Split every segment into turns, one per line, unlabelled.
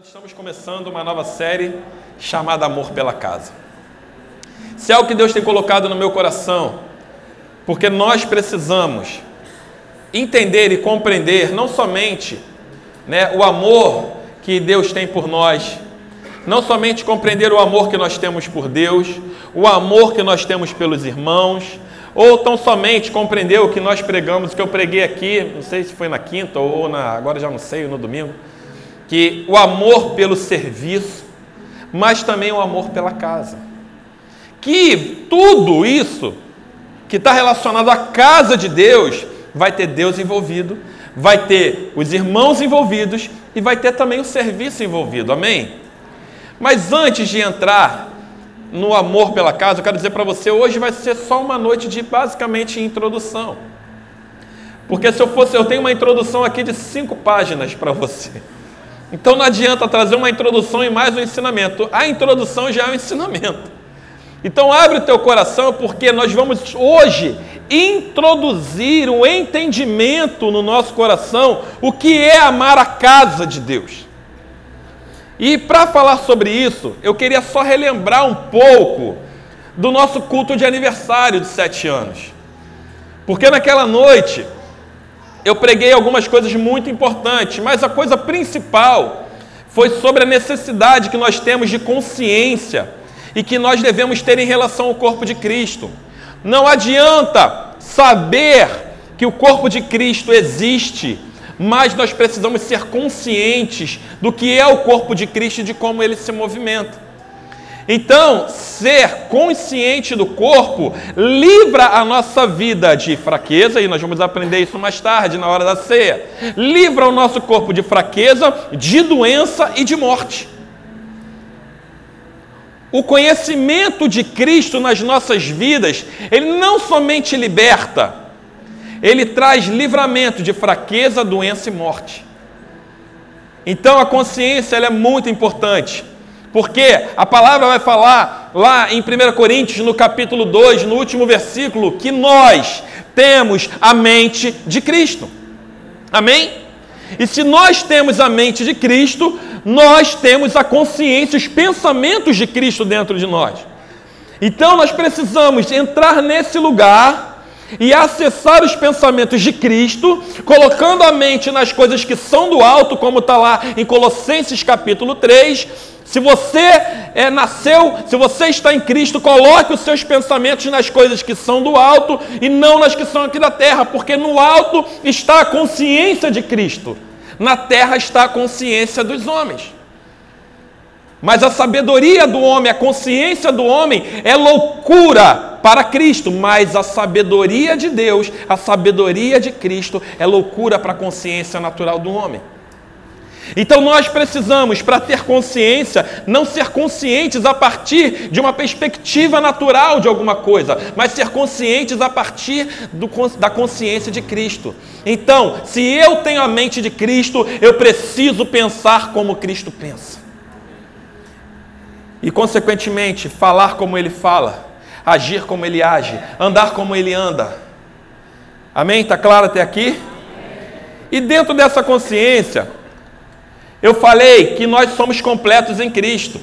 Nós estamos começando uma nova série chamada Amor pela Casa. Se é o que Deus tem colocado no meu coração, porque nós precisamos entender e compreender não somente né, o amor que Deus tem por nós, não somente compreender o amor que nós temos por Deus, o amor que nós temos pelos irmãos, ou tão somente compreender o que nós pregamos, que eu preguei aqui, não sei se foi na quinta ou na, agora já não sei, no domingo que o amor pelo serviço, mas também o amor pela casa. Que tudo isso que está relacionado à casa de Deus vai ter Deus envolvido, vai ter os irmãos envolvidos e vai ter também o serviço envolvido. Amém? Mas antes de entrar no amor pela casa, eu quero dizer para você, hoje vai ser só uma noite de basicamente introdução. Porque se eu fosse, eu tenho uma introdução aqui de cinco páginas para você. Então não adianta trazer uma introdução e mais um ensinamento. A introdução já é um ensinamento. Então abre o teu coração porque nós vamos hoje introduzir um entendimento no nosso coração o que é amar a casa de Deus. E para falar sobre isso, eu queria só relembrar um pouco do nosso culto de aniversário de sete anos. Porque naquela noite eu preguei algumas coisas muito importantes, mas a coisa principal foi sobre a necessidade que nós temos de consciência e que nós devemos ter em relação ao corpo de Cristo. Não adianta saber que o corpo de Cristo existe, mas nós precisamos ser conscientes do que é o corpo de Cristo e de como ele se movimenta. Então, ser consciente do corpo livra a nossa vida de fraqueza, e nós vamos aprender isso mais tarde, na hora da ceia. Livra o nosso corpo de fraqueza, de doença e de morte. O conhecimento de Cristo nas nossas vidas, ele não somente liberta, ele traz livramento de fraqueza, doença e morte. Então a consciência é muito importante. Porque a palavra vai falar lá em 1 Coríntios, no capítulo 2, no último versículo, que nós temos a mente de Cristo. Amém? E se nós temos a mente de Cristo, nós temos a consciência, os pensamentos de Cristo dentro de nós. Então nós precisamos entrar nesse lugar e acessar os pensamentos de Cristo, colocando a mente nas coisas que são do alto, como está lá em Colossenses capítulo 3, se você é, nasceu, se você está em Cristo, coloque os seus pensamentos nas coisas que são do alto e não nas que são aqui da terra, porque no alto está a consciência de Cristo, na terra está a consciência dos homens. Mas a sabedoria do homem, a consciência do homem é loucura para Cristo, mas a sabedoria de Deus, a sabedoria de Cristo é loucura para a consciência natural do homem. Então nós precisamos, para ter consciência, não ser conscientes a partir de uma perspectiva natural de alguma coisa, mas ser conscientes a partir do, da consciência de Cristo. Então, se eu tenho a mente de Cristo, eu preciso pensar como Cristo pensa. E, consequentemente, falar como Ele fala, agir como Ele age, andar como Ele anda. Amém? Está claro até aqui? E dentro dessa consciência, eu falei que nós somos completos em Cristo.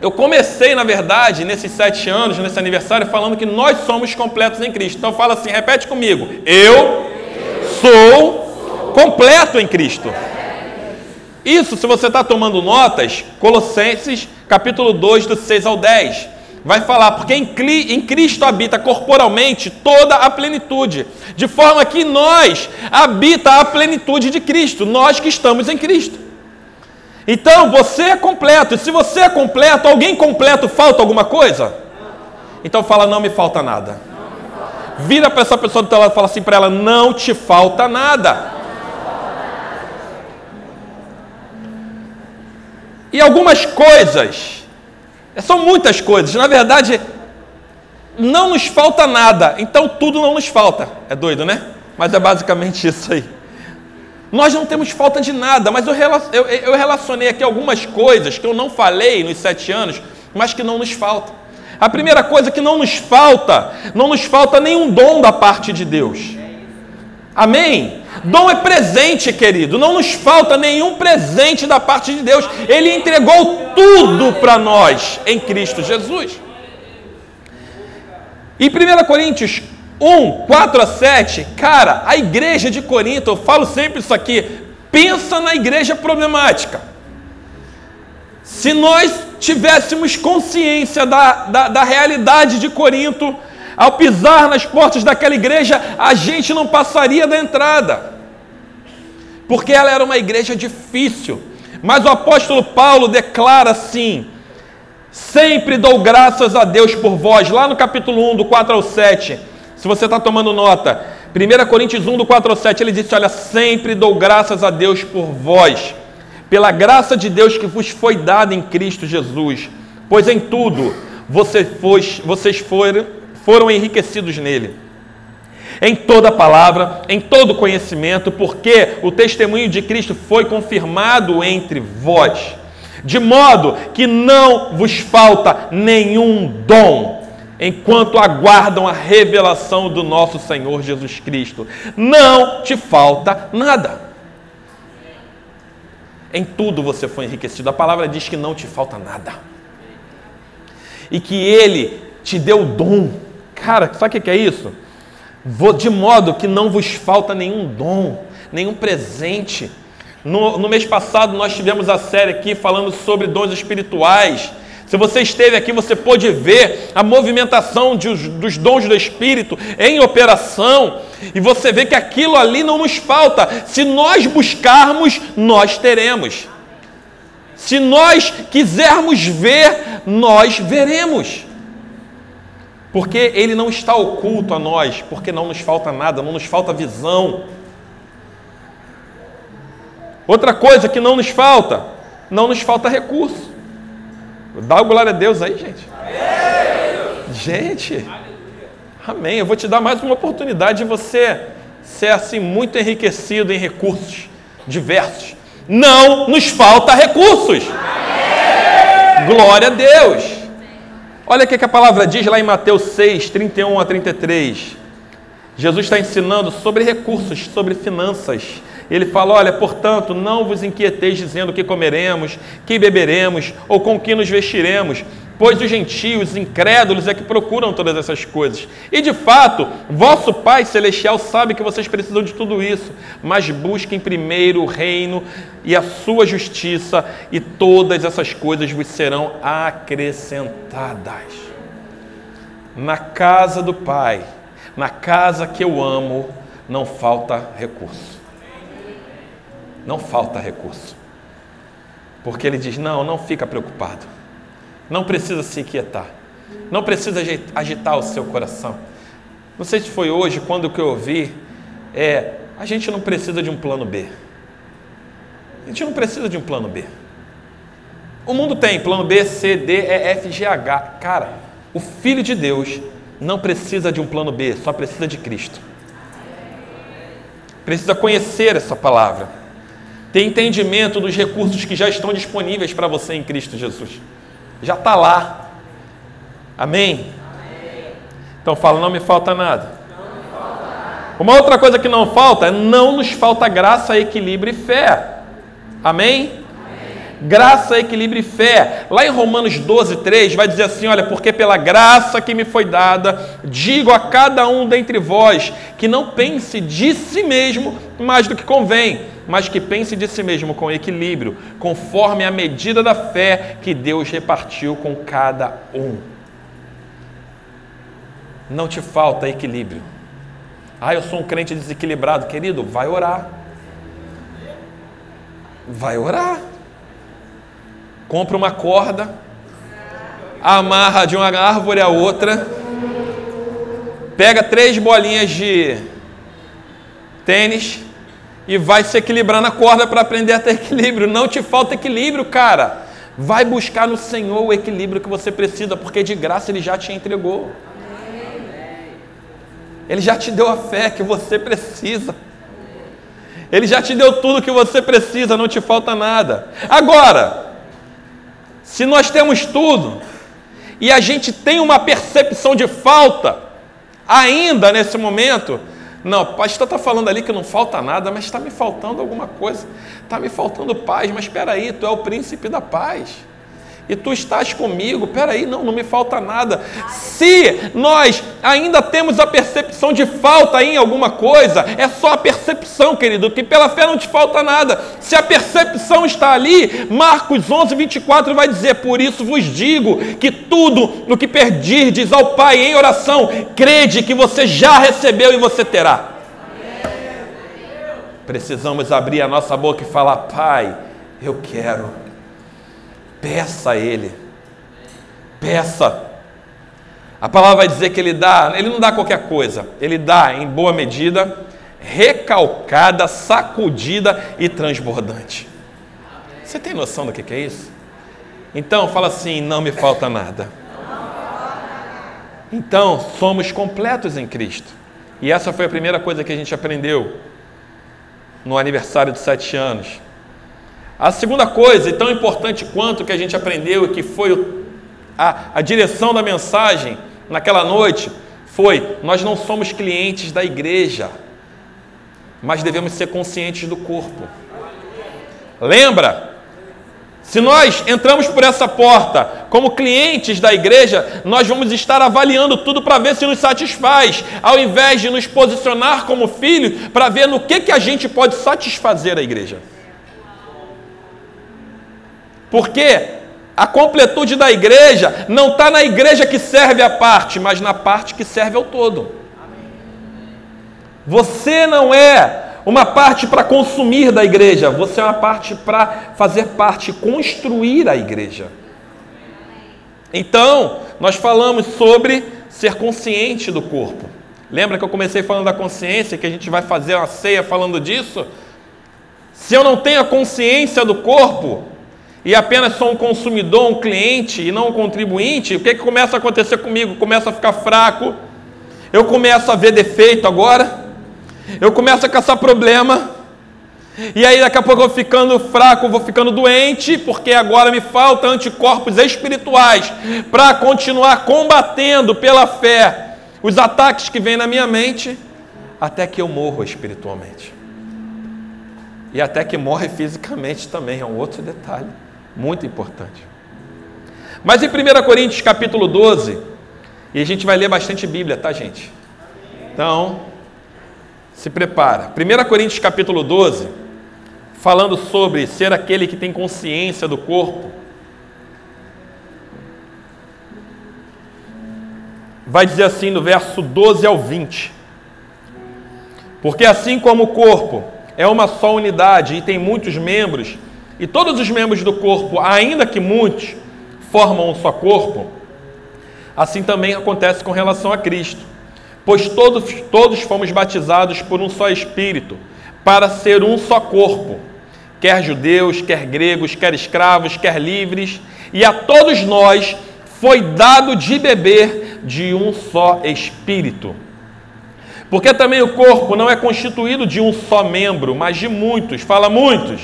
Eu comecei, na verdade, nesses sete anos, nesse aniversário, falando que nós somos completos em Cristo. Então fala assim, repete comigo. Eu sou completo em Cristo. Isso, se você está tomando notas, Colossenses capítulo 2, do 6 ao 10. Vai falar, porque em Cristo habita corporalmente toda a plenitude, de forma que nós habita a plenitude de Cristo, nós que estamos em Cristo. Então você é completo. E se você é completo, alguém completo falta alguma coisa? Então fala, não me falta nada. Vira para essa pessoa do teu lado e fala assim para ela: não te falta nada. E algumas coisas, são muitas coisas, na verdade, não nos falta nada, então tudo não nos falta. É doido, né? Mas é basicamente isso aí. Nós não temos falta de nada, mas eu, relacionei aqui algumas coisas que eu não falei nos sete anos, mas que não nos faltam. A primeira coisa que não nos falta, não nos falta nenhum dom da parte de Deus. Amém? Dom é presente, querido. Não nos falta nenhum presente da parte de Deus. Ele entregou tudo para nós em Cristo Jesus. Em 1 Coríntios 1, 4 a 7, cara, a igreja de Corinto, eu falo sempre isso aqui, pensa na igreja problemática. Se nós tivéssemos consciência da, da, da realidade de Corinto, ao pisar nas portas daquela igreja, a gente não passaria da entrada, porque ela era uma igreja difícil. Mas o apóstolo Paulo declara assim: sempre dou graças a Deus por vós, lá no capítulo 1, do 4 ao 7. Se você está tomando nota, 1 Coríntios 1, do 4 ao 7, ele disse: Olha, sempre dou graças a Deus por vós, pela graça de Deus que vos foi dada em Cristo Jesus, pois em tudo vocês foram foram enriquecidos nele. Em toda palavra, em todo conhecimento, porque o testemunho de Cristo foi confirmado entre vós, de modo que não vos falta nenhum dom, enquanto aguardam a revelação do nosso Senhor Jesus Cristo. Não te falta nada. Em tudo você foi enriquecido. A palavra diz que não te falta nada. E que Ele te deu dom Cara, sabe o que é isso? De modo que não vos falta nenhum dom, nenhum presente. No, no mês passado nós tivemos a série aqui falando sobre dons espirituais. Se você esteve aqui, você pôde ver a movimentação de, dos dons do Espírito em operação, e você vê que aquilo ali não nos falta. Se nós buscarmos, nós teremos. Se nós quisermos ver, nós veremos. Porque ele não está oculto a nós, porque não nos falta nada, não nos falta visão. Outra coisa que não nos falta, não nos falta recurso. Dá glória a Deus aí, gente. Gente, amém. Eu vou te dar mais uma oportunidade de você ser assim muito enriquecido em recursos diversos. Não nos falta recursos. Glória a Deus. Olha o que a palavra diz lá em Mateus 6, 31 a 33. Jesus está ensinando sobre recursos, sobre finanças. Ele fala: Olha, portanto, não vos inquieteis dizendo o que comeremos, que beberemos ou com que nos vestiremos, pois os gentios, os incrédulos é que procuram todas essas coisas. E de fato, vosso Pai Celestial sabe que vocês precisam de tudo isso, mas busquem primeiro o reino e a sua justiça, e todas essas coisas vos serão acrescentadas. Na casa do Pai, na casa que eu amo, não falta recurso. Não falta recurso. Porque ele diz: não, não fica preocupado não precisa se inquietar. Não precisa agitar o seu coração. Não sei se foi hoje, quando que eu ouvi é: a gente não precisa de um plano B. A gente não precisa de um plano B. O mundo tem plano B, C, D, E, F, G, H. Cara, o Filho de Deus não precisa de um plano B, só precisa de Cristo. Precisa conhecer essa palavra, ter entendimento dos recursos que já estão disponíveis para você em Cristo Jesus já está lá. Amém? Então fala, não me falta nada. Uma outra coisa que não falta é não nos falta graça, equilíbrio e fé. Amém? Graça, equilíbrio e fé. Lá em Romanos 12, 3, vai dizer assim: Olha, porque pela graça que me foi dada, digo a cada um dentre vós que não pense de si mesmo mais do que convém, mas que pense de si mesmo com equilíbrio, conforme a medida da fé que Deus repartiu com cada um. Não te falta equilíbrio. Ah, eu sou um crente desequilibrado. Querido, vai orar. Vai orar. Compra uma corda, amarra de uma árvore a outra, pega três bolinhas de tênis e vai se equilibrar na corda para aprender a ter equilíbrio. Não te falta equilíbrio, cara. Vai buscar no Senhor o equilíbrio que você precisa, porque de graça Ele já te entregou. Ele já te deu a fé que você precisa. Ele já te deu tudo que você precisa, não te falta nada. Agora, se nós temos tudo e a gente tem uma percepção de falta, ainda nesse momento, Não, o pastor está falando ali que não falta nada, mas está me faltando alguma coisa. Está me faltando paz, mas espera aí, tu é o príncipe da paz e tu estás comigo. Peraí, não, não me falta nada. Se nós ainda temos a percepção de falta em alguma coisa, é só a percepção, querido, que pela fé não te falta nada. Se a percepção está ali, Marcos 11, 24 vai dizer: Por isso vos digo que tudo o que perdirdes ao Pai em oração, crede que você já recebeu e você terá. Precisamos abrir a nossa boca e falar: Pai, eu quero Peça a Ele. Peça. A palavra vai dizer que Ele dá, Ele não dá qualquer coisa, Ele dá em boa medida, recalcada, sacudida e transbordante. Você tem noção do que é isso? Então, fala assim: não me falta nada. Então, somos completos em Cristo. E essa foi a primeira coisa que a gente aprendeu no aniversário de sete anos. A segunda coisa, e tão importante quanto que a gente aprendeu, que foi a, a direção da mensagem naquela noite, foi: nós não somos clientes da igreja, mas devemos ser conscientes do corpo. Lembra? Se nós entramos por essa porta como clientes da igreja, nós vamos estar avaliando tudo para ver se nos satisfaz, ao invés de nos posicionar como filho para ver no que, que a gente pode satisfazer a igreja. Porque a completude da igreja não está na igreja que serve a parte, mas na parte que serve ao todo. Você não é uma parte para consumir da igreja, você é uma parte para fazer parte, construir a igreja. Então, nós falamos sobre ser consciente do corpo. Lembra que eu comecei falando da consciência, que a gente vai fazer uma ceia falando disso? Se eu não tenho a consciência do corpo, e apenas sou um consumidor, um cliente e não um contribuinte, o que, que começa a acontecer comigo? Começa a ficar fraco, eu começo a ver defeito agora, eu começo a caçar problema, e aí daqui a pouco eu vou ficando fraco, vou ficando doente, porque agora me faltam anticorpos espirituais para continuar combatendo pela fé os ataques que vêm na minha mente, até que eu morro espiritualmente. E até que morre fisicamente também, é um outro detalhe. Muito importante. Mas em 1 Coríntios capítulo 12, e a gente vai ler bastante Bíblia, tá, gente? Então, se prepara. 1 Coríntios capítulo 12, falando sobre ser aquele que tem consciência do corpo. Vai dizer assim no verso 12 ao 20. Porque assim como o corpo é uma só unidade e tem muitos membros, e todos os membros do corpo, ainda que muitos, formam um só corpo, assim também acontece com relação a Cristo. Pois todos, todos fomos batizados por um só Espírito, para ser um só corpo, quer judeus, quer gregos, quer escravos, quer livres, e a todos nós foi dado de beber de um só Espírito. Porque também o corpo não é constituído de um só membro, mas de muitos. Fala muitos.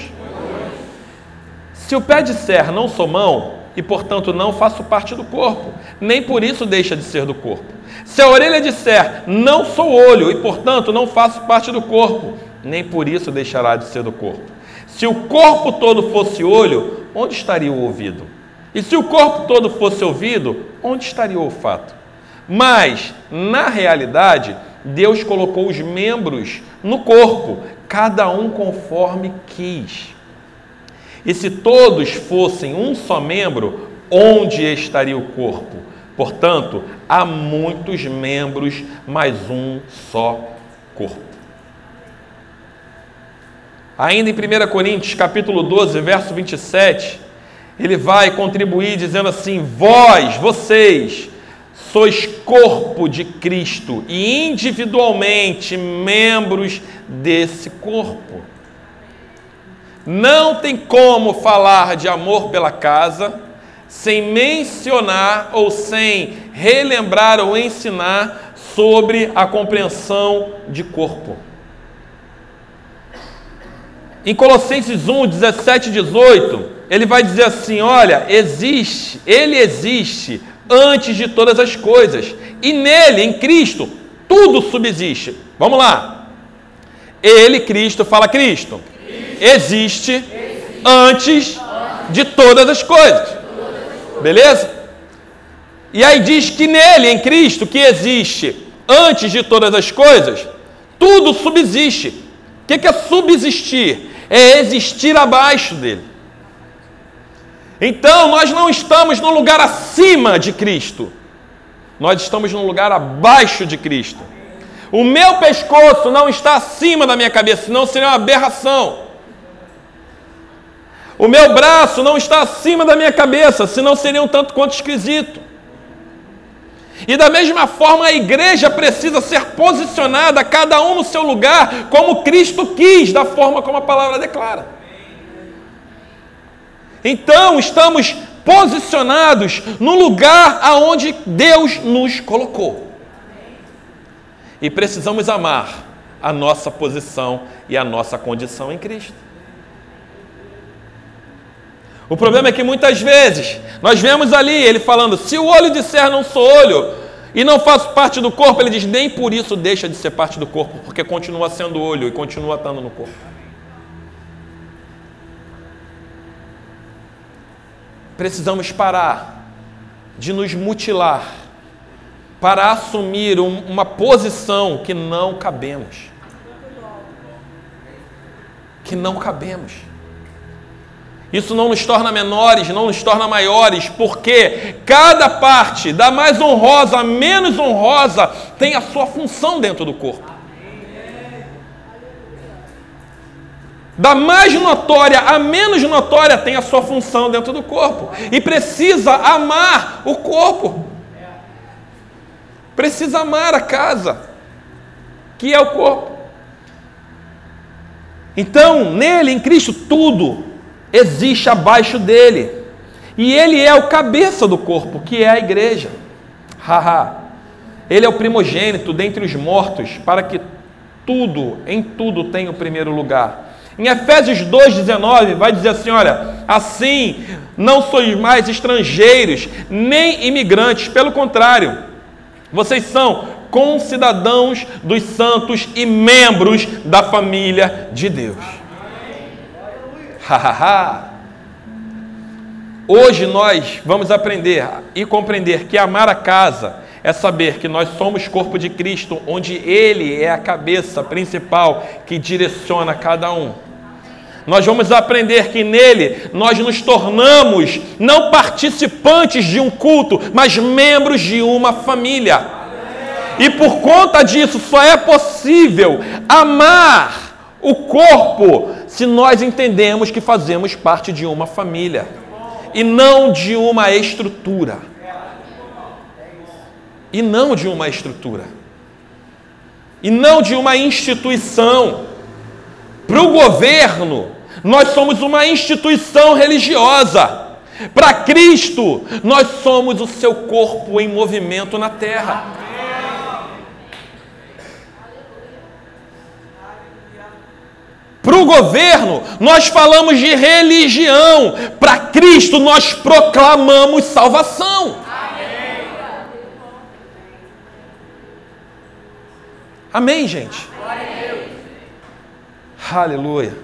Se o pé disser não sou mão, e portanto não faço parte do corpo, nem por isso deixa de ser do corpo. Se a orelha disser não sou olho, e portanto não faço parte do corpo, nem por isso deixará de ser do corpo. Se o corpo todo fosse olho, onde estaria o ouvido? E se o corpo todo fosse ouvido, onde estaria o olfato? Mas, na realidade, Deus colocou os membros no corpo, cada um conforme quis. E se todos fossem um só membro, onde estaria o corpo? Portanto, há muitos membros, mas um só corpo. Ainda em 1 Coríntios, capítulo 12, verso 27, ele vai contribuir dizendo assim: Vós, vocês, sois corpo de Cristo e individualmente membros desse corpo. Não tem como falar de amor pela casa sem mencionar ou sem relembrar ou ensinar sobre a compreensão de corpo. Em Colossenses 1, 17 e 18, ele vai dizer assim: olha, existe, ele existe antes de todas as coisas, e nele, em Cristo, tudo subsiste. Vamos lá. Ele, Cristo, fala Cristo, existe antes de todas as coisas. Beleza? E aí diz que nele, em Cristo, que existe antes de todas as coisas, tudo subsiste. O que é subsistir? É existir abaixo dele. Então, nós não estamos no lugar acima de Cristo, nós estamos no lugar abaixo de Cristo. O meu pescoço não está acima da minha cabeça, senão seria uma aberração. O meu braço não está acima da minha cabeça, senão seria um tanto quanto esquisito. E da mesma forma, a igreja precisa ser posicionada, cada um no seu lugar, como Cristo quis, da forma como a palavra declara. Então, estamos posicionados no lugar aonde Deus nos colocou. E precisamos amar a nossa posição e a nossa condição em Cristo. O problema é que muitas vezes nós vemos ali ele falando: se o olho disser não sou olho e não faço parte do corpo, ele diz: nem por isso deixa de ser parte do corpo, porque continua sendo olho e continua estando no corpo. Precisamos parar de nos mutilar para assumir um, uma posição que não cabemos. Que não cabemos. Isso não nos torna menores, não nos torna maiores, porque cada parte, da mais honrosa à menos honrosa, tem a sua função dentro do corpo. Da mais notória à menos notória tem a sua função dentro do corpo. E precisa amar o corpo. Precisa amar a casa, que é o corpo. Então, nele, em Cristo, tudo existe abaixo dele. E ele é o cabeça do corpo, que é a igreja. Haha. Ele é o primogênito dentre os mortos, para que tudo, em tudo, tenha o primeiro lugar. Em Efésios 2,19 vai dizer assim: olha, assim não sois mais estrangeiros, nem imigrantes, pelo contrário, vocês são concidadãos dos santos e membros da família de Deus. Hoje nós vamos aprender e compreender que amar a casa é saber que nós somos corpo de Cristo, onde Ele é a cabeça principal que direciona cada um. Nós vamos aprender que nele nós nos tornamos não participantes de um culto, mas membros de uma família. E por conta disso só é possível amar o corpo se nós entendemos que fazemos parte de uma família e não de uma estrutura. E não de uma estrutura. E não de uma instituição. Para o governo, nós somos uma instituição religiosa. Para Cristo, nós somos o seu corpo em movimento na terra. Para o governo, nós falamos de religião. Para Cristo, nós proclamamos salvação. Amém, gente? Aleluia.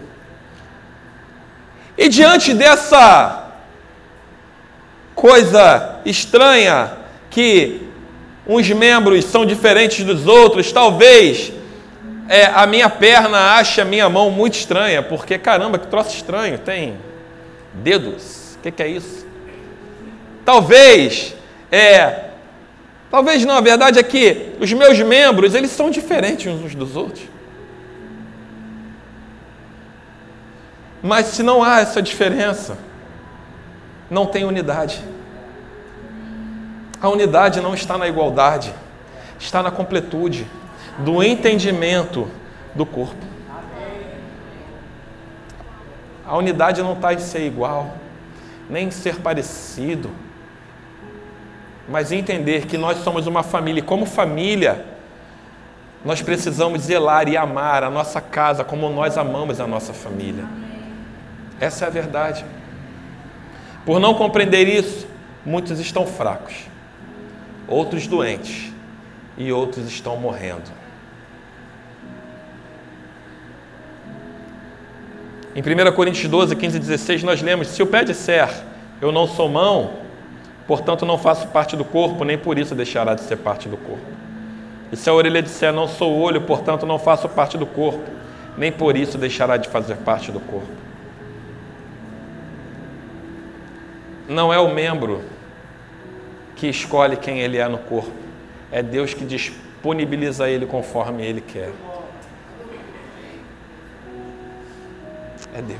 E diante dessa coisa estranha que uns membros são diferentes dos outros, talvez é, a minha perna ache a minha mão muito estranha, porque caramba, que troço estranho, tem dedos, o que, que é isso? Talvez, é, talvez não, a verdade é que os meus membros, eles são diferentes uns dos outros. Mas se não há essa diferença, não tem unidade. A unidade não está na igualdade, está na completude do entendimento do corpo. A unidade não está em ser igual, nem em ser parecido, mas entender que nós somos uma família, e como família, nós precisamos zelar e amar a nossa casa como nós amamos a nossa família. Essa é a verdade. Por não compreender isso, muitos estão fracos, outros doentes e outros estão morrendo. Em 1 Coríntios 12, 15 e 16, nós lemos: Se o pé disser, Eu não sou mão, portanto não faço parte do corpo, nem por isso deixará de ser parte do corpo. E se a orelha disser, Não sou olho, portanto não faço parte do corpo, nem por isso deixará de fazer parte do corpo. Não é o membro que escolhe quem ele é no corpo, é Deus que disponibiliza ele conforme ele quer. É Deus.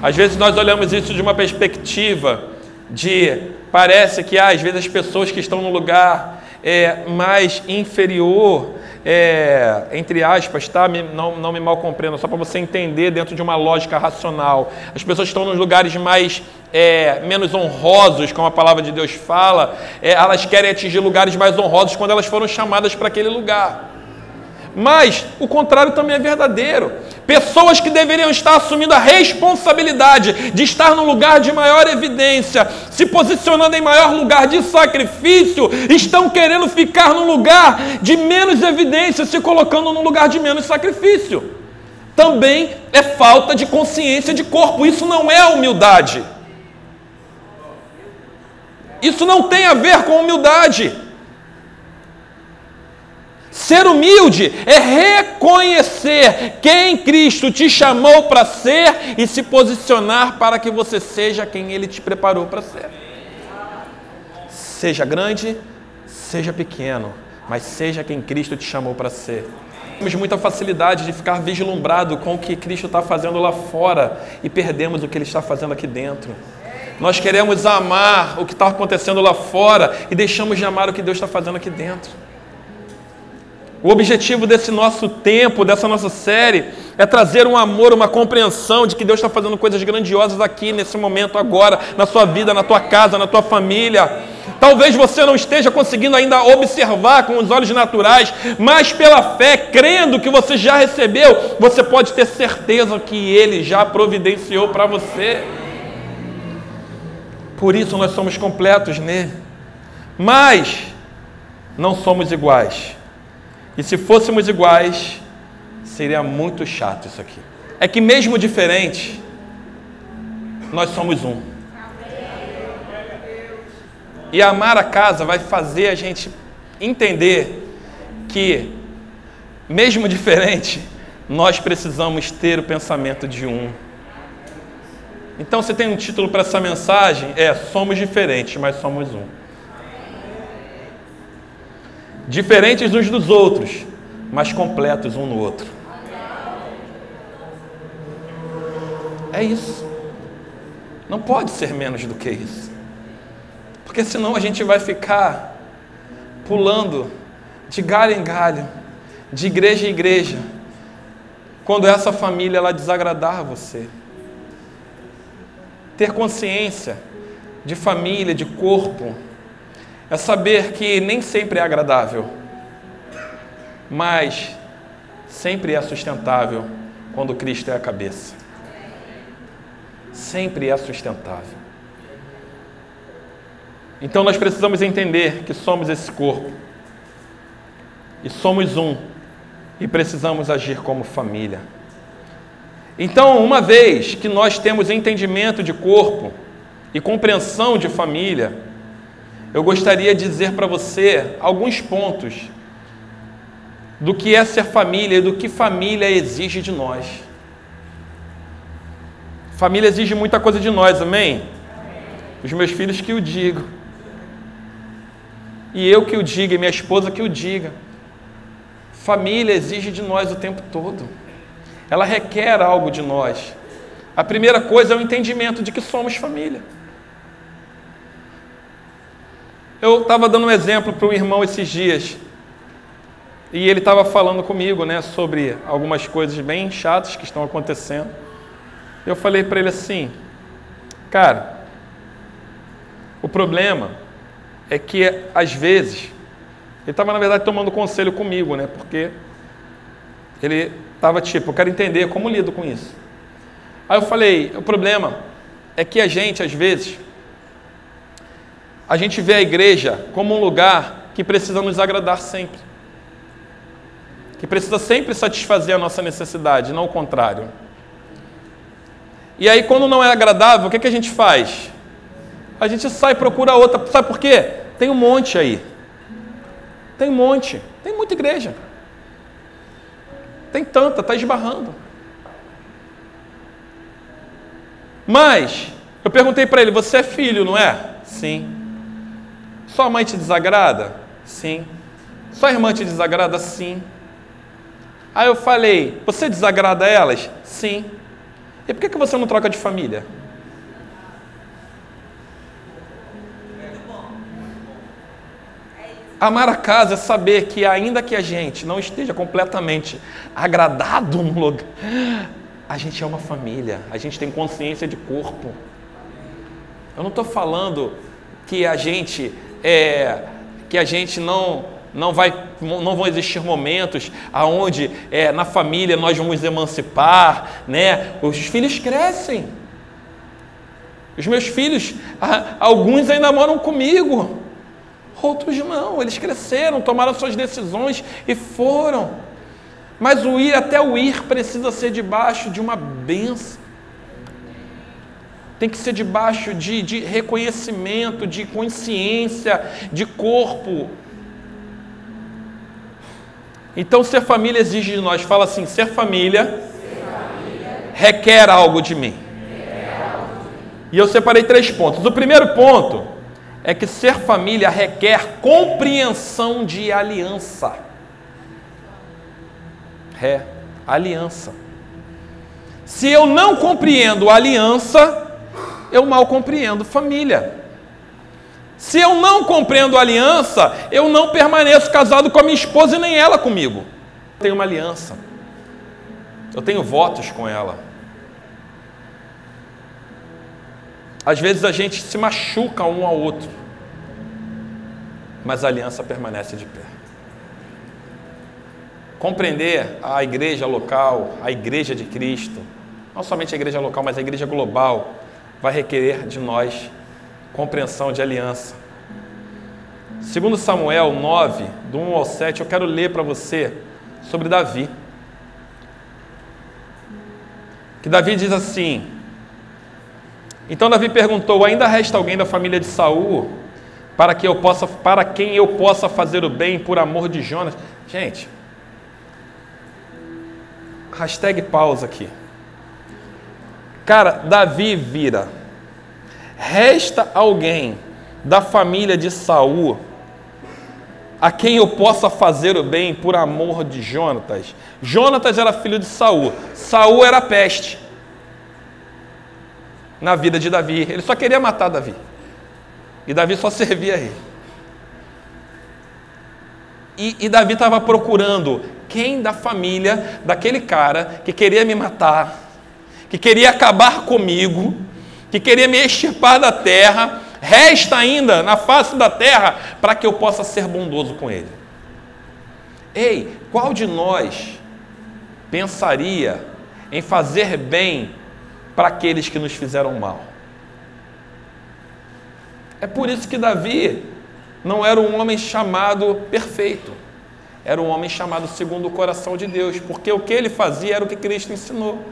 Às vezes nós olhamos isso de uma perspectiva de parece que ah, às vezes as pessoas que estão no lugar é, mais inferior, é, entre aspas, tá? não, não me mal compreenda, só para você entender dentro de uma lógica racional. As pessoas que estão nos lugares mais é, menos honrosos, como a palavra de Deus fala, é, elas querem atingir lugares mais honrosos quando elas foram chamadas para aquele lugar. Mas o contrário também é verdadeiro. Pessoas que deveriam estar assumindo a responsabilidade de estar no lugar de maior evidência, se posicionando em maior lugar de sacrifício, estão querendo ficar no lugar de menos evidência, se colocando no lugar de menos sacrifício. Também é falta de consciência de corpo, isso não é humildade. Isso não tem a ver com humildade. Ser humilde é reconhecer quem Cristo te chamou para ser e se posicionar para que você seja quem Ele te preparou para ser. Seja grande, seja pequeno, mas seja quem Cristo te chamou para ser. Temos muita facilidade de ficar vislumbrado com o que Cristo está fazendo lá fora e perdemos o que Ele está fazendo aqui dentro. Nós queremos amar o que está acontecendo lá fora e deixamos de amar o que Deus está fazendo aqui dentro. O objetivo desse nosso tempo, dessa nossa série, é trazer um amor, uma compreensão de que Deus está fazendo coisas grandiosas aqui, nesse momento, agora, na sua vida, na tua casa, na tua família. Talvez você não esteja conseguindo ainda observar com os olhos naturais, mas pela fé, crendo que você já recebeu, você pode ter certeza que Ele já providenciou para você. Por isso nós somos completos nele. Mas não somos iguais e se fôssemos iguais, seria muito chato isso aqui. É que mesmo diferente, nós somos um. E amar a casa vai fazer a gente entender que, mesmo diferente, nós precisamos ter o pensamento de um. Então, você tem um título para essa mensagem? É: Somos diferentes, mas somos um diferentes uns dos outros, mas completos um no outro. É isso. Não pode ser menos do que isso. Porque senão a gente vai ficar pulando de galho em galho, de igreja em igreja, quando essa família ela desagradar você. Ter consciência de família, de corpo, é saber que nem sempre é agradável, mas sempre é sustentável quando Cristo é a cabeça. Sempre é sustentável. Então nós precisamos entender que somos esse corpo e somos um e precisamos agir como família. Então, uma vez que nós temos entendimento de corpo e compreensão de família, eu gostaria de dizer para você alguns pontos do que é ser família e do que família exige de nós. Família exige muita coisa de nós, amém? Os meus filhos que o digam. E eu que o diga, e minha esposa que o diga. Família exige de nós o tempo todo. Ela requer algo de nós. A primeira coisa é o entendimento de que somos família. Eu estava dando um exemplo para um irmão esses dias. E ele estava falando comigo, né, sobre algumas coisas bem chatas que estão acontecendo. Eu falei para ele assim: "Cara, o problema é que às vezes ele estava na verdade tomando conselho comigo, né? Porque ele estava tipo, eu quero entender como lido com isso. Aí eu falei, o problema é que a gente às vezes a gente vê a igreja como um lugar que precisa nos agradar sempre. Que precisa sempre satisfazer a nossa necessidade, não o contrário. E aí, quando não é agradável, o que, que a gente faz? A gente sai e procura outra. Sabe por quê? Tem um monte aí. Tem um monte. Tem muita igreja. Tem tanta, está esbarrando. Mas, eu perguntei para ele: Você é filho, não é? Sim. Sua mãe te desagrada? Sim. Sua irmã te desagrada? Sim. Aí eu falei: Você desagrada elas? Sim. E por que, que você não troca de família? Amar a casa é saber que, ainda que a gente não esteja completamente agradado no lugar, a gente é uma família, a gente tem consciência de corpo. Eu não estou falando que a gente é, que a gente não não vai não vão existir momentos aonde é, na família nós vamos emancipar, né? Os filhos crescem. Os meus filhos, alguns ainda moram comigo. Outros não, eles cresceram, tomaram suas decisões e foram. Mas o ir até o ir precisa ser debaixo de uma benção. Tem que ser debaixo de, de reconhecimento, de consciência, de corpo. Então, ser família exige de nós. Fala assim: ser família, ser família requer algo de mim. E eu separei três pontos. O primeiro ponto é que ser família requer compreensão de aliança. É, aliança. Se eu não compreendo aliança, eu mal compreendo família. Se eu não compreendo aliança, eu não permaneço casado com a minha esposa e nem ela comigo. Eu tenho uma aliança. Eu tenho votos com ela. Às vezes a gente se machuca um ao outro, mas a aliança permanece de pé. Compreender a igreja local, a igreja de Cristo, não somente a igreja local, mas a igreja global, vai requerer de nós compreensão de aliança. Segundo Samuel 9, do 1 ao 7, eu quero ler para você sobre Davi. Que Davi diz assim: então Davi perguntou: Ainda resta alguém da família de Saul para que eu possa, para quem eu possa fazer o bem por amor de Jonas? Gente, hashtag pausa aqui. Cara, Davi vira. Resta alguém da família de Saul a quem eu possa fazer o bem por amor de Jonatas. Jonatas era filho de Saul. Saul era peste na vida de Davi. Ele só queria matar Davi. E Davi só servia a ele. E, e Davi estava procurando quem da família daquele cara que queria me matar, que queria acabar comigo, que queria me extirpar da terra, resta ainda na face da terra para que eu possa ser bondoso com ele. Ei, qual de nós pensaria em fazer bem para aqueles que nos fizeram mal. É por isso que Davi não era um homem chamado perfeito, era um homem chamado segundo o coração de Deus, porque o que ele fazia era o que Cristo ensinou.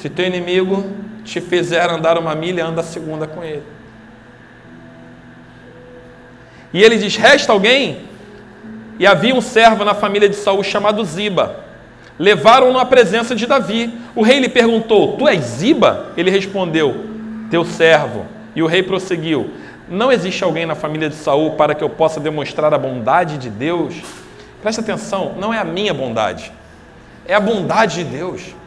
Se teu inimigo te fizer andar uma milha, anda a segunda com ele. E ele diz: Resta alguém? E havia um servo na família de Saul chamado Ziba Levaram-no à presença de Davi. O rei lhe perguntou: Tu és Ziba? Ele respondeu: Teu servo. E o rei prosseguiu: Não existe alguém na família de Saul para que eu possa demonstrar a bondade de Deus? Preste atenção, não é a minha bondade, é a bondade de Deus.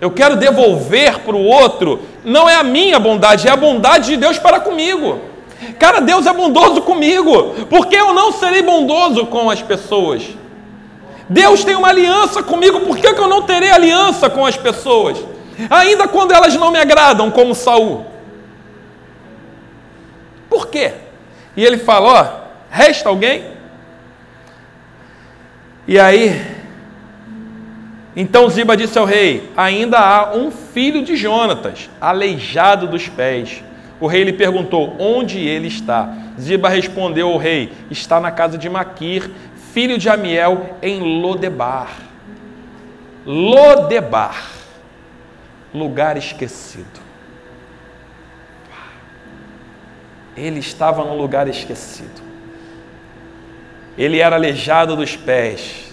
Eu quero devolver para o outro, não é a minha bondade, é a bondade de Deus para comigo. Cara, Deus é bondoso comigo, porque eu não serei bondoso com as pessoas. Deus tem uma aliança comigo, por que, eu não terei aliança com as pessoas? Ainda quando elas não me agradam, como Saul. Por quê? E ele fala: ó, resta alguém? E aí, então Ziba disse ao rei: Ainda há um filho de Jonatas, aleijado dos pés. O rei lhe perguntou: Onde ele está? Ziba respondeu ao rei: Está na casa de Maquir, filho de Amiel, em Lodebar. Lodebar, lugar esquecido. Ele estava num lugar esquecido. Ele era aleijado dos pés.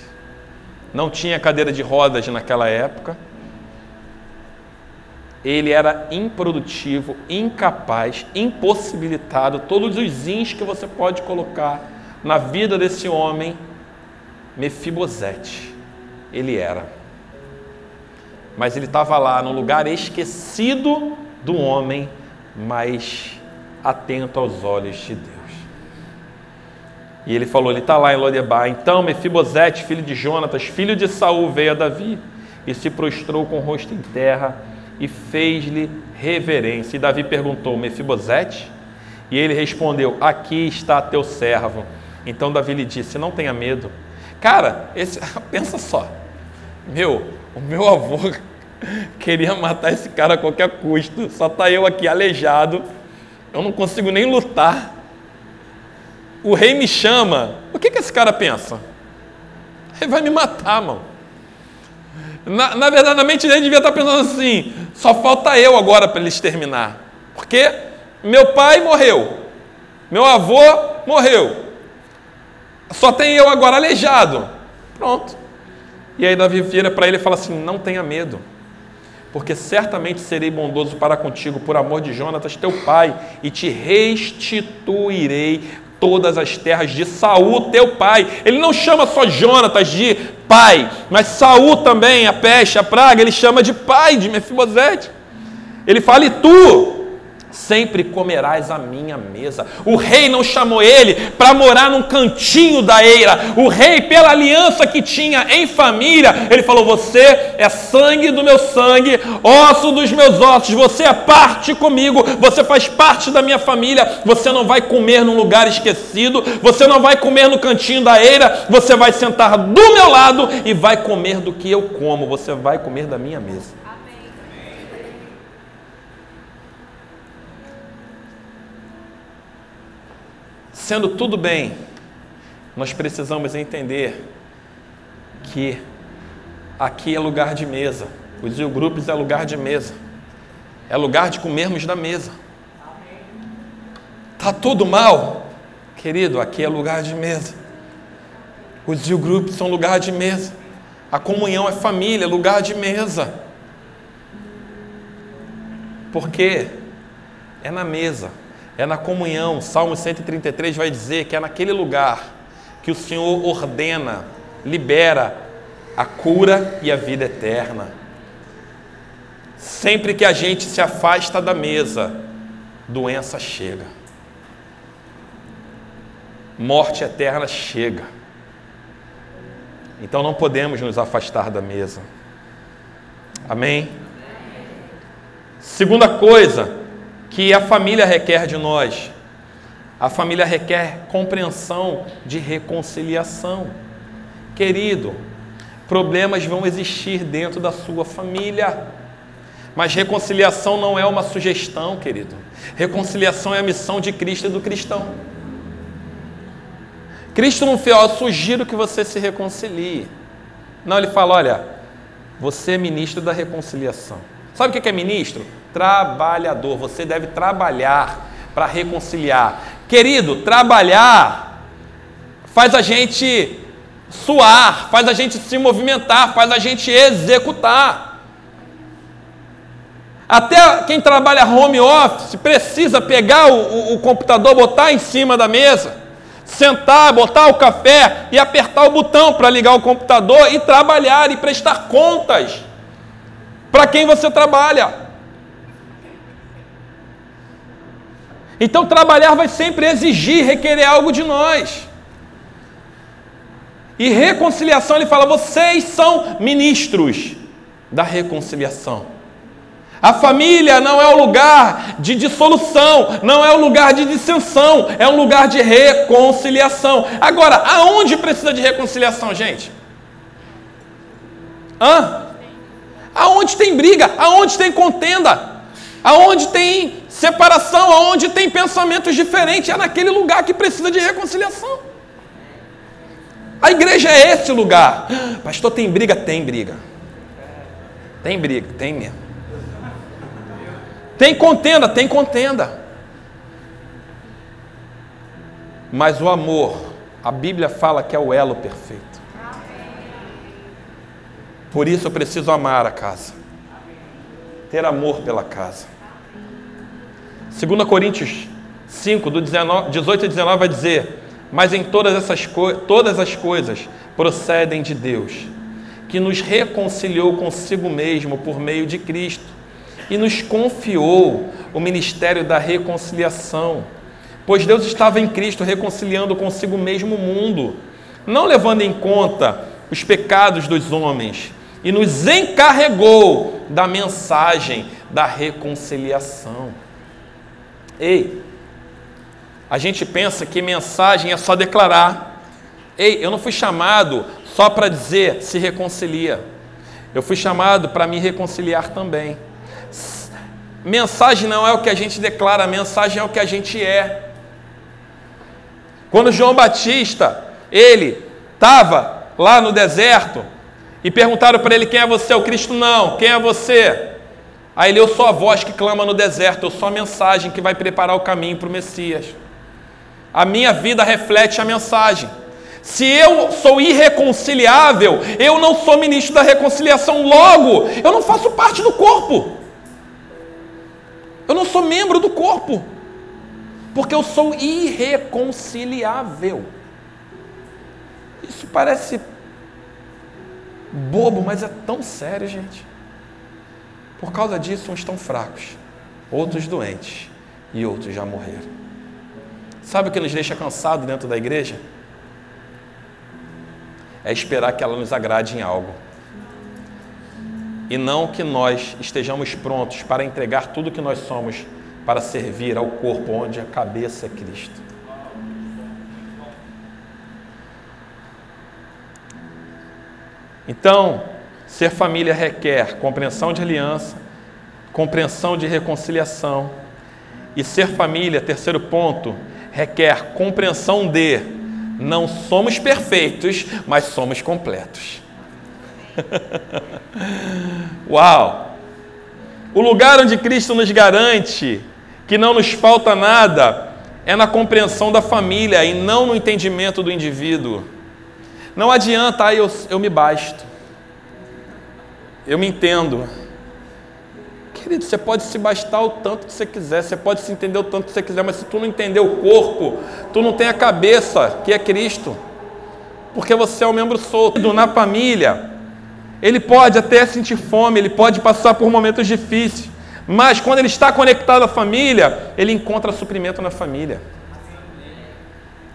Não tinha cadeira de rodas naquela época ele era improdutivo, incapaz, impossibilitado. Todos os ins que você pode colocar na vida desse homem, Mefibosete, ele era. Mas ele estava lá no lugar esquecido do homem, mas atento aos olhos de Deus. E ele falou, ele está lá em Lodebar. Então Mefibosete, filho de Jonatas, filho de Saul, veio a Davi e se prostrou com o rosto em terra e fez-lhe reverência. E Davi perguntou: Mefibosete? E ele respondeu: Aqui está teu servo. Então Davi lhe disse: Não tenha medo. Cara, esse, pensa só. Meu, o meu avô queria matar esse cara a qualquer custo. Só tá eu aqui aleijado. Eu não consigo nem lutar. O rei me chama. O que, que esse cara pensa? Ele vai me matar, mano. Na, na verdade, na mente dele devia estar pensando assim: só falta eu agora para ele exterminar. Porque meu pai morreu, meu avô morreu, só tem eu agora aleijado. Pronto. E aí Davi vira para ele e fala assim: Não tenha medo, porque certamente serei bondoso para contigo por amor de Jonatas, teu pai, e te restituirei todas as terras de Saul, teu pai. Ele não chama só Jonatas de pai, mas Saul também, a peste, a praga, ele chama de pai de Mefibosete. Ele fala: "E tu sempre comerás a minha mesa. O rei não chamou ele para morar num cantinho da eira. O rei, pela aliança que tinha em família, ele falou: Você é sangue do meu sangue, osso dos meus ossos, você é parte comigo, você faz parte da minha família. Você não vai comer num lugar esquecido, você não vai comer no cantinho da eira, você vai sentar do meu lado e vai comer do que eu como, você vai comer da minha mesa. Sendo tudo bem, nós precisamos entender que aqui é lugar de mesa. Os grupos é lugar de mesa. É lugar de comermos da mesa. Tá tudo mal? Querido, aqui é lugar de mesa. Os grupos são lugar de mesa. A comunhão é família, é lugar de mesa. Porque é na mesa é na comunhão. Salmo 133 vai dizer que é naquele lugar que o Senhor ordena, libera a cura e a vida eterna. Sempre que a gente se afasta da mesa, doença chega. Morte eterna chega. Então não podemos nos afastar da mesa. Amém? Segunda coisa, que a família requer de nós. A família requer compreensão de reconciliação. Querido, problemas vão existir dentro da sua família. Mas reconciliação não é uma sugestão, querido. Reconciliação é a missão de Cristo e do cristão. Cristo não fez, ó, sugiro que você se reconcilie. Não, ele fala, olha, você é ministro da reconciliação. Sabe o que é ministro? Trabalhador. Você deve trabalhar para reconciliar. Querido, trabalhar faz a gente suar, faz a gente se movimentar, faz a gente executar. Até quem trabalha home office precisa pegar o, o, o, computador, botar em cima da mesa, sentar, botar o café e apertar o botão para ligar o computador e trabalhar e prestar contas para quem você trabalha. Então, trabalhar vai sempre exigir, requerer algo de nós. E reconciliação, ele fala: vocês são ministros da reconciliação. A família não é o lugar de dissolução, não é o lugar de dissensão, é um lugar de reconciliação. Agora, aonde precisa de reconciliação, gente? Hã? Aonde tem briga, aonde tem contenda, Aonde tem separação, aonde tem pensamentos diferentes, é naquele lugar que precisa de reconciliação. A igreja é esse lugar. Pastor, tem briga? Tem briga. Tem briga, tem mesmo. Tem contenda, tem contenda. Mas o amor, a Bíblia fala que é o elo perfeito. Por isso eu preciso amar a casa. Ter amor pela casa. 2 Coríntios 5, do 19, 18 a 19 vai dizer: Mas em todas essas todas as coisas procedem de Deus, que nos reconciliou consigo mesmo por meio de Cristo e nos confiou o ministério da reconciliação. Pois Deus estava em Cristo reconciliando consigo mesmo o mundo, não levando em conta os pecados dos homens, e nos encarregou da mensagem da reconciliação. Ei, a gente pensa que mensagem é só declarar. Ei, eu não fui chamado só para dizer se reconcilia. Eu fui chamado para me reconciliar também. Mensagem não é o que a gente declara, mensagem é o que a gente é. Quando João Batista, ele estava lá no deserto e perguntaram para ele quem é você, o Cristo não, quem é você? Aí ele, eu sou a voz que clama no deserto, eu sou a mensagem que vai preparar o caminho para o Messias. A minha vida reflete a mensagem. Se eu sou irreconciliável, eu não sou ministro da reconciliação, logo, eu não faço parte do corpo. Eu não sou membro do corpo, porque eu sou irreconciliável. Isso parece bobo, mas é tão sério, gente. Por causa disso, uns estão fracos, outros doentes e outros já morreram. Sabe o que nos deixa cansados dentro da igreja? É esperar que ela nos agrade em algo. E não que nós estejamos prontos para entregar tudo que nós somos para servir ao corpo onde a cabeça é Cristo. Então, ser família requer compreensão de aliança, compreensão de reconciliação. E ser família, terceiro ponto, requer compreensão de não somos perfeitos, mas somos completos. Uau! O lugar onde Cristo nos garante que não nos falta nada é na compreensão da família e não no entendimento do indivíduo. Não adianta, ah, eu, eu me basto. Eu me entendo. Querido, você pode se bastar o tanto que você quiser, você pode se entender o tanto que você quiser, mas se tu não entender o corpo, tu não tem a cabeça, que é Cristo. Porque você é um membro solto. Na família, ele pode até sentir fome, ele pode passar por momentos difíceis, mas quando ele está conectado à família, ele encontra suprimento na família.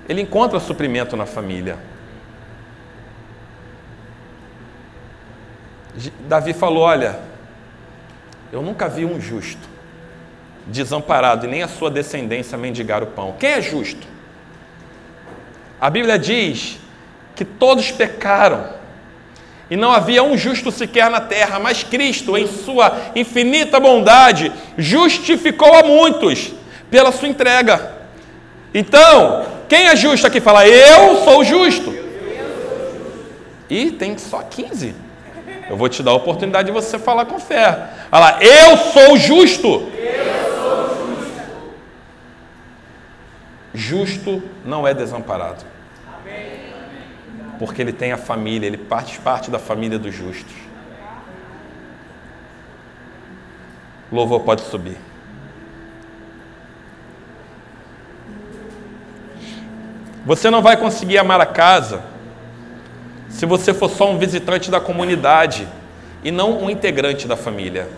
Ele encontra suprimento na família. Davi falou: Olha, eu nunca vi um justo desamparado e nem a sua descendência mendigar o pão. Quem é justo? A Bíblia diz que todos pecaram e não havia um justo sequer na terra, mas Cristo, em sua infinita bondade, justificou a muitos pela sua entrega. Então, quem é justo aqui? Fala, eu sou justo. E tem só 15. Eu vou te dar a oportunidade de você falar com fé. Fala lá, eu sou justo. Eu sou justo. Justo não é desamparado. Porque ele tem a família, ele parte, parte da família dos justos. O louvor pode subir. Você não vai conseguir amar a casa se você for só um visitante da comunidade e não um integrante da família.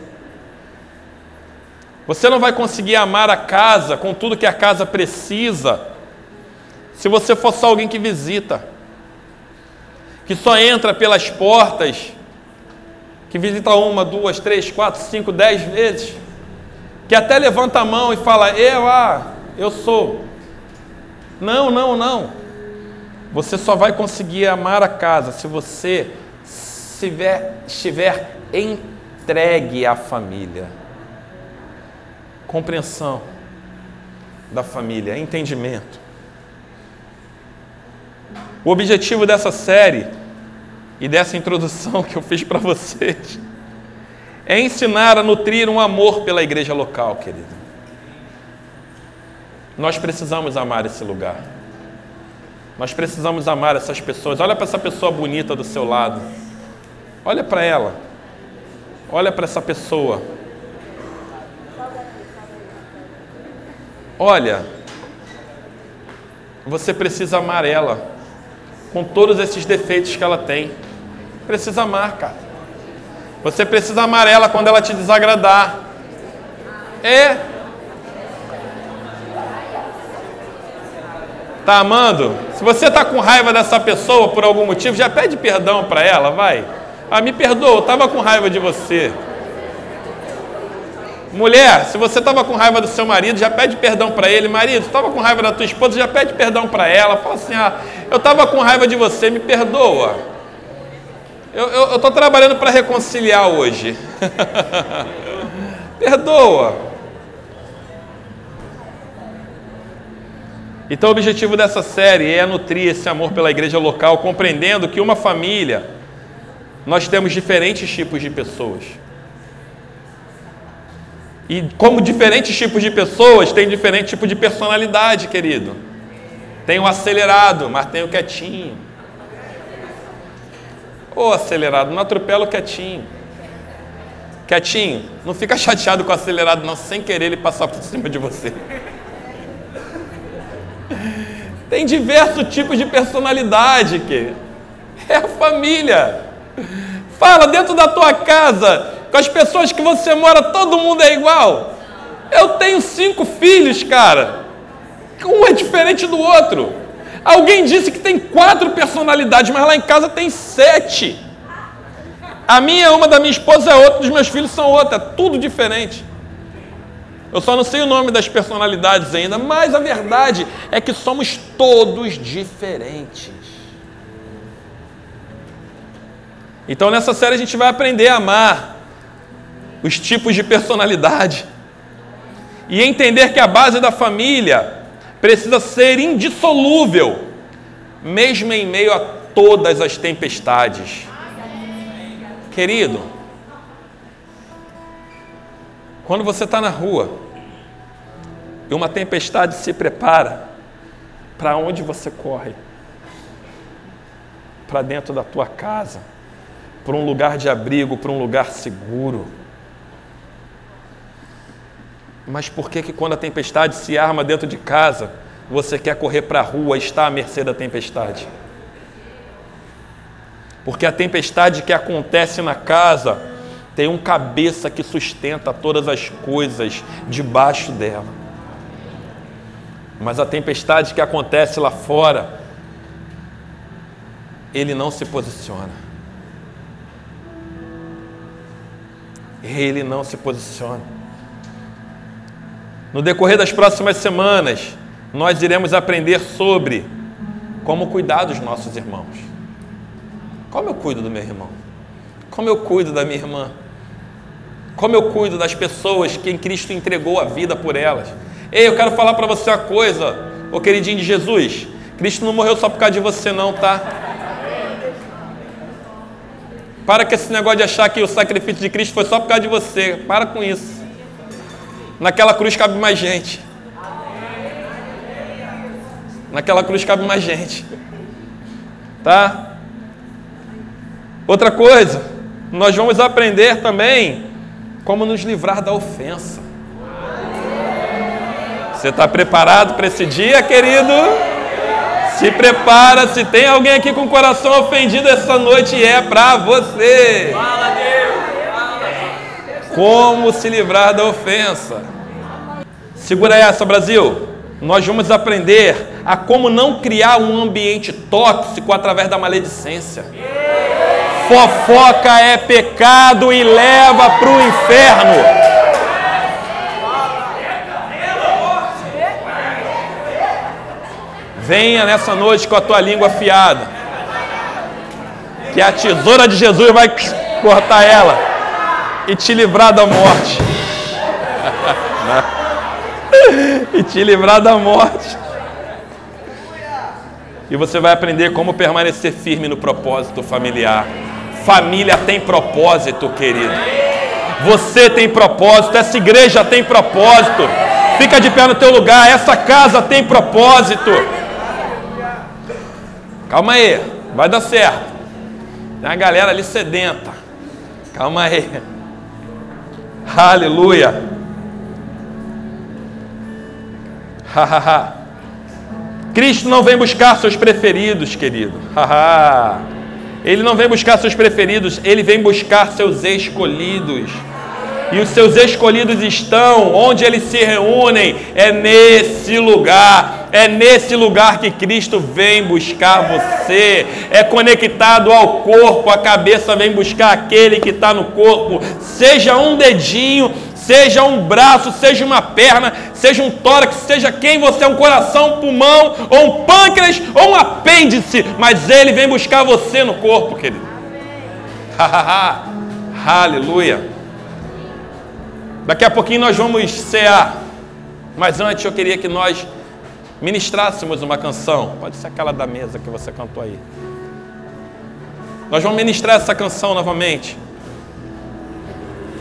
Você não vai conseguir amar a casa com tudo que a casa precisa se você for só alguém que visita, que só entra pelas portas, que visita uma, duas, três, quatro, cinco, dez vezes, que até levanta a mão e fala: Eu, ah, eu sou. Não, não, não. Você só vai conseguir amar a casa se você estiver, estiver entregue à família. compreensão da família, entendimento. O objetivo dessa série e dessa introdução que eu fiz para vocês é ensinar a nutrir um amor pela igreja local, querido. Nós precisamos amar esse lugar. Nós precisamos amar essas pessoas. Olha para essa pessoa bonita do seu lado. Olha para ela. Olha para essa pessoa. Olha, você precisa amar ela com todos esses defeitos que ela tem. Precisa amar, cara. Você precisa amar ela quando ela te desagradar. É. Tá amando? Se você tá com raiva dessa pessoa por algum motivo, já pede perdão para ela, vai. Ah, me perdoa, eu tava com raiva de você. Mulher, se você estava com raiva do seu marido, já pede perdão para ele. Marido, estava com raiva da tua esposa, já pede perdão para ela. Fala assim: ah, eu estava com raiva de você, me perdoa. Eu estou trabalhando para reconciliar hoje. perdoa. Então, o objetivo dessa série é nutrir esse amor pela igreja local, compreendendo que uma família, nós temos diferentes tipos de pessoas. E como diferentes tipos de pessoas têm diferente tipo de personalidade, querido. Tem o acelerado, mas tem o quietinho. Ô acelerado, não atropela o quietinho. Quietinho, não fica chateado com o acelerado, não, sem querer ele passar por cima de você. Tem diversos tipos de personalidade, que é a família. Fala dentro da tua casa, com as pessoas que você mora, todo mundo é igual. Eu tenho cinco filhos, cara. Um é diferente do outro. Alguém disse que tem quatro personalidades, mas lá em casa tem sete. A minha, uma da minha esposa é outra, dos meus filhos são outra, é tudo diferente. Eu só não sei o nome das personalidades ainda, mas a verdade é que somos todos diferentes. Então nessa série a gente vai aprender a amar os tipos de personalidade e entender que a base da família precisa ser indissolúvel, mesmo em meio a todas as tempestades. Querido, quando você está na rua e uma tempestade se prepara, para onde você corre? Para dentro da tua casa, para um lugar de abrigo, para um lugar seguro. Mas por que, que quando a tempestade se arma dentro de casa, você quer correr para a rua e está à mercê da tempestade? Porque a tempestade que acontece na casa tem um cabeça que sustenta todas as coisas debaixo dela. Mas a tempestade que acontece lá fora, ele não se posiciona. Ele não se posiciona. No decorrer das próximas semanas, nós iremos aprender sobre como cuidar dos nossos irmãos. Como eu cuido do meu irmão? Como eu cuido da minha irmã? Como eu cuido das pessoas que em Cristo entregou a vida por elas? Ei, eu quero falar para você uma coisa, ô queridinho de Jesus. Cristo não morreu só por causa de você, não, tá? Para com esse negócio de achar que o sacrifício de Cristo foi só por causa de você. Para com isso. Naquela cruz cabe mais gente. Naquela cruz cabe mais gente. Tá? Outra coisa, nós vamos aprender também como nos livrar da ofensa. Você está preparado para esse dia, querido? Se prepara, se tem alguém aqui com o coração ofendido essa noite, é para você. Fala, como se livrar da ofensa? Segura essa, Brasil. Nós vamos aprender a como não criar um ambiente tóxico através da maledicência. Fofoca é pecado e leva para o inferno. Venha nessa noite com a tua língua afiada. Que a tesoura de Jesus vai cortar ela e te livrar da morte. e te livrar da morte. E você vai aprender como permanecer firme no propósito familiar. Família tem propósito, querido. Você tem propósito, essa igreja tem propósito. Fica de pé no teu lugar, essa casa tem propósito. Calma aí, vai dar certo. Tem uma galera ali sedenta. Calma aí. Aleluia. Cristo não vem buscar seus preferidos, querido. Ele não vem buscar seus preferidos, ele vem buscar seus escolhidos. E os seus escolhidos estão onde eles se reúnem, é nesse lugar. É nesse lugar que Cristo vem buscar você. É conectado ao corpo, a cabeça vem buscar aquele que está no corpo. Seja um dedinho, seja um braço, seja uma perna, seja um tórax, seja quem você é, um coração, um pulmão, ou um pâncreas, ou um apêndice, mas ele vem buscar você no corpo, querido. Aleluia. Daqui a pouquinho nós vamos cear, mas antes eu queria que nós ministrássemos uma canção. Pode ser aquela da mesa que você cantou aí. Nós vamos ministrar essa canção novamente.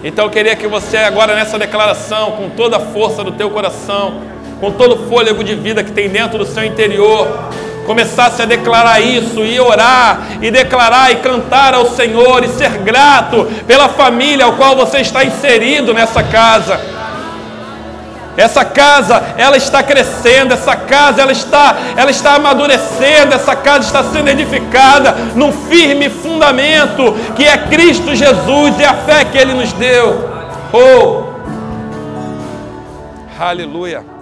Então eu queria que você agora nessa declaração, com toda a força do teu coração, com todo o fôlego de vida que tem dentro do seu interior, começasse a declarar isso e orar e declarar e cantar ao Senhor e ser grato pela família ao qual você está inserido nessa casa. Essa casa, ela está crescendo, essa casa, ela está, ela está amadurecendo, essa casa está sendo edificada num firme fundamento que é Cristo Jesus e a fé que ele nos deu. Oh! Aleluia.